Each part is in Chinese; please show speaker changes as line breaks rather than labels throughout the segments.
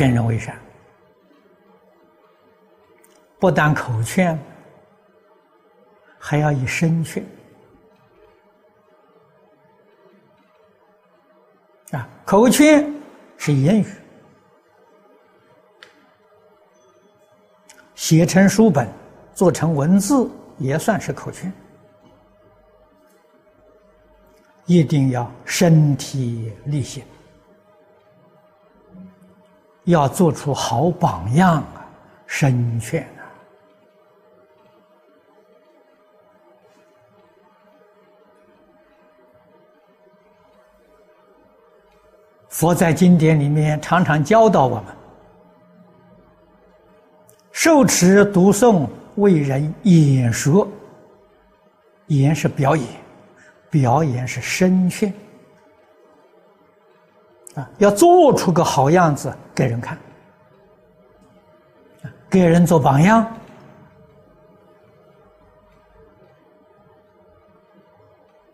劝人为善，不但口劝，还要以身劝。啊，口劝是言语，写成书本，做成文字，也算是口劝。一定要身体力行，要做出好榜样啊！身劝啊！佛在经典里面常常教导我们：受持读诵为人演说，演是表演。表演是身劝要做出个好样子给人看，给人做榜样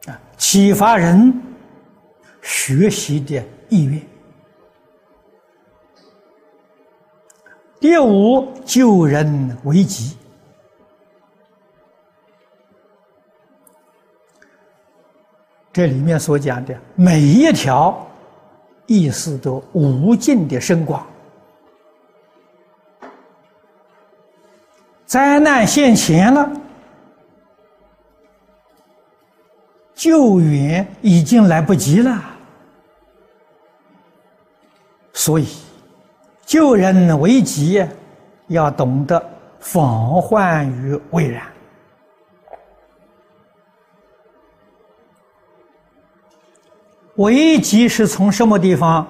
啊，启发人学习的意愿。第五，救人为急。这里面所讲的每一条意思都无尽的深广。灾难现前了，救援已经来不及了，所以救人为急，要懂得防患于未然。危机是从什么地方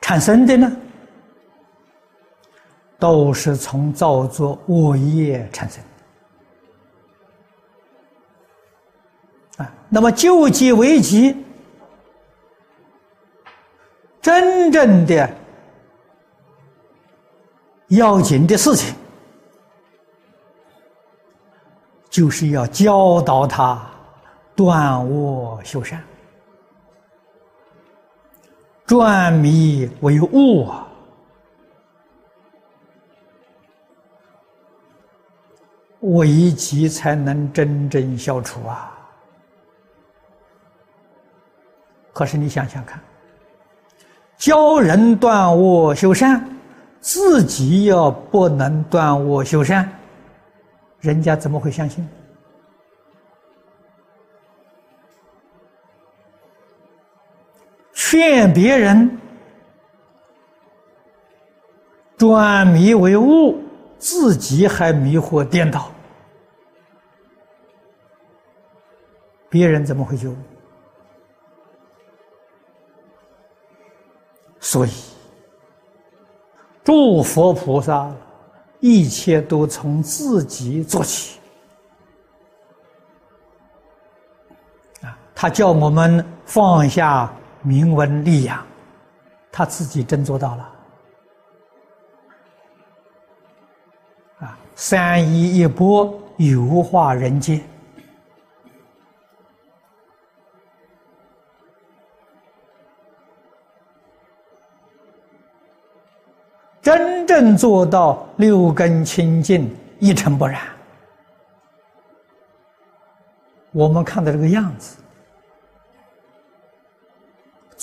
产生的呢？都是从造作恶业产生的啊。那么救济危机，真正的要紧的事情，就是要教导他断恶修善。转迷为悟啊，危机才能真正消除啊！可是你想想看，教人断恶修善，自己要不能断恶修善，人家怎么会相信？劝别人转迷为悟，自己还迷惑颠倒，别人怎么会救？所以，诸佛菩萨一切都从自己做起啊！他叫我们放下。明文利养，他自己真做到了。啊，三一一波，油化人间，真正做到六根清净，一尘不染。我们看到这个样子。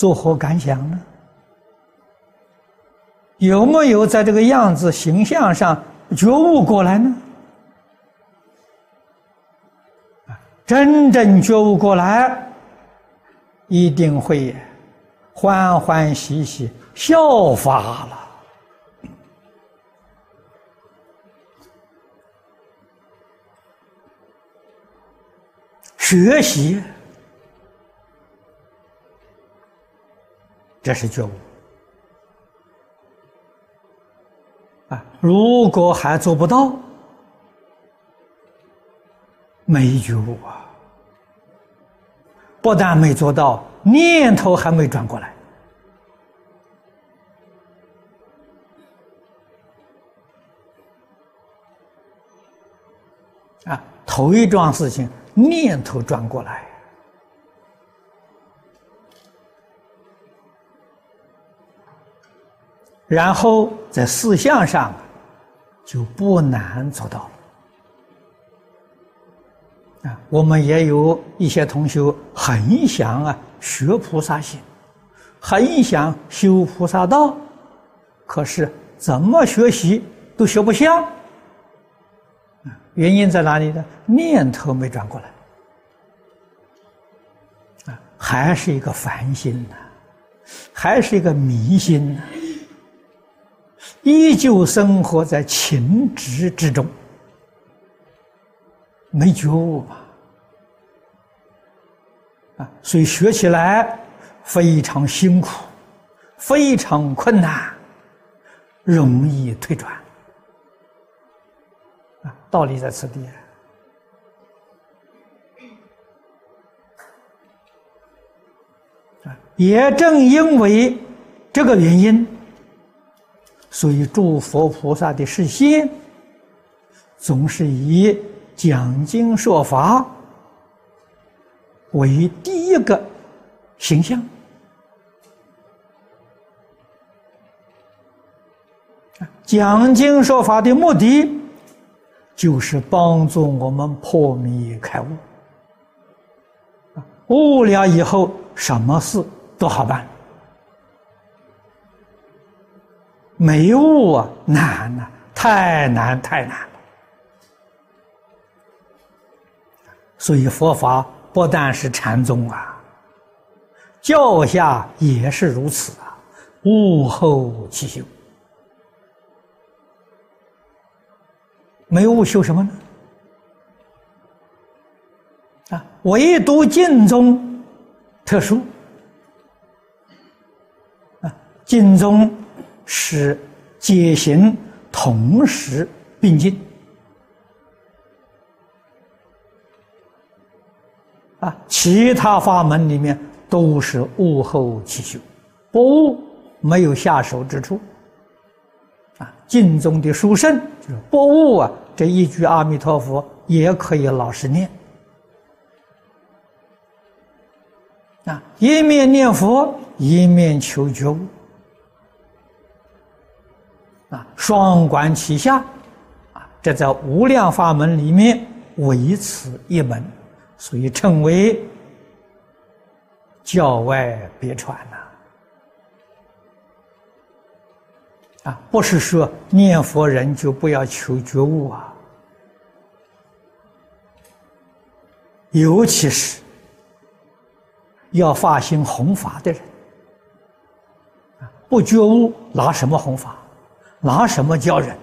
作何感想呢？有没有在这个样子形象上觉悟过来呢？真正觉悟过来，一定会欢欢喜喜效法了，学习。这是觉悟啊！如果还做不到，没觉悟啊！不但没做到，念头还没转过来啊！头一桩事情，念头转过来。然后在思想上就不难做到了。啊，我们也有一些同学很想啊学菩萨行，很想修菩萨道，可是怎么学习都学不像。原因在哪里呢？念头没转过来。啊，还是一个凡心呐，还是一个迷心呐，依旧生活在情执之中，没觉悟嘛。啊，所以学起来非常辛苦，非常困难，容易退转。啊，道理在此地。也正因为这个原因，所以诸佛菩萨的视线总是以讲经说法为第一个形象。讲经说法的目的，就是帮助我们破迷开悟。悟了以后，什么事？都好办，没悟啊，难呐，太难太难了。所以佛法不但是禅宗啊，教下也是如此啊，悟后起修，没悟修什么呢？啊，唯独净宗特殊。啊，净宗使解行同时并进啊，其他法门里面都是悟后起修，不悟没有下手之处啊。经中的殊胜就是不悟啊，这一句阿弥陀佛也可以老实念啊，一面念佛一面求觉悟。啊，双管齐下，啊，这在无量法门里面唯此一门，所以称为教外别传呐。啊，不是说念佛人就不要求觉悟啊，尤其是要发心弘法的人，不觉悟拿什么弘法？拿什么教人？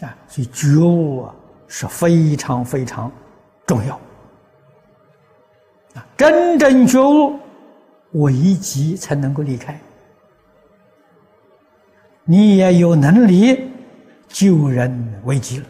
啊，所以觉悟啊是非常非常重要。啊，真正觉悟，危机才能够离开。你也有能力救人危机了。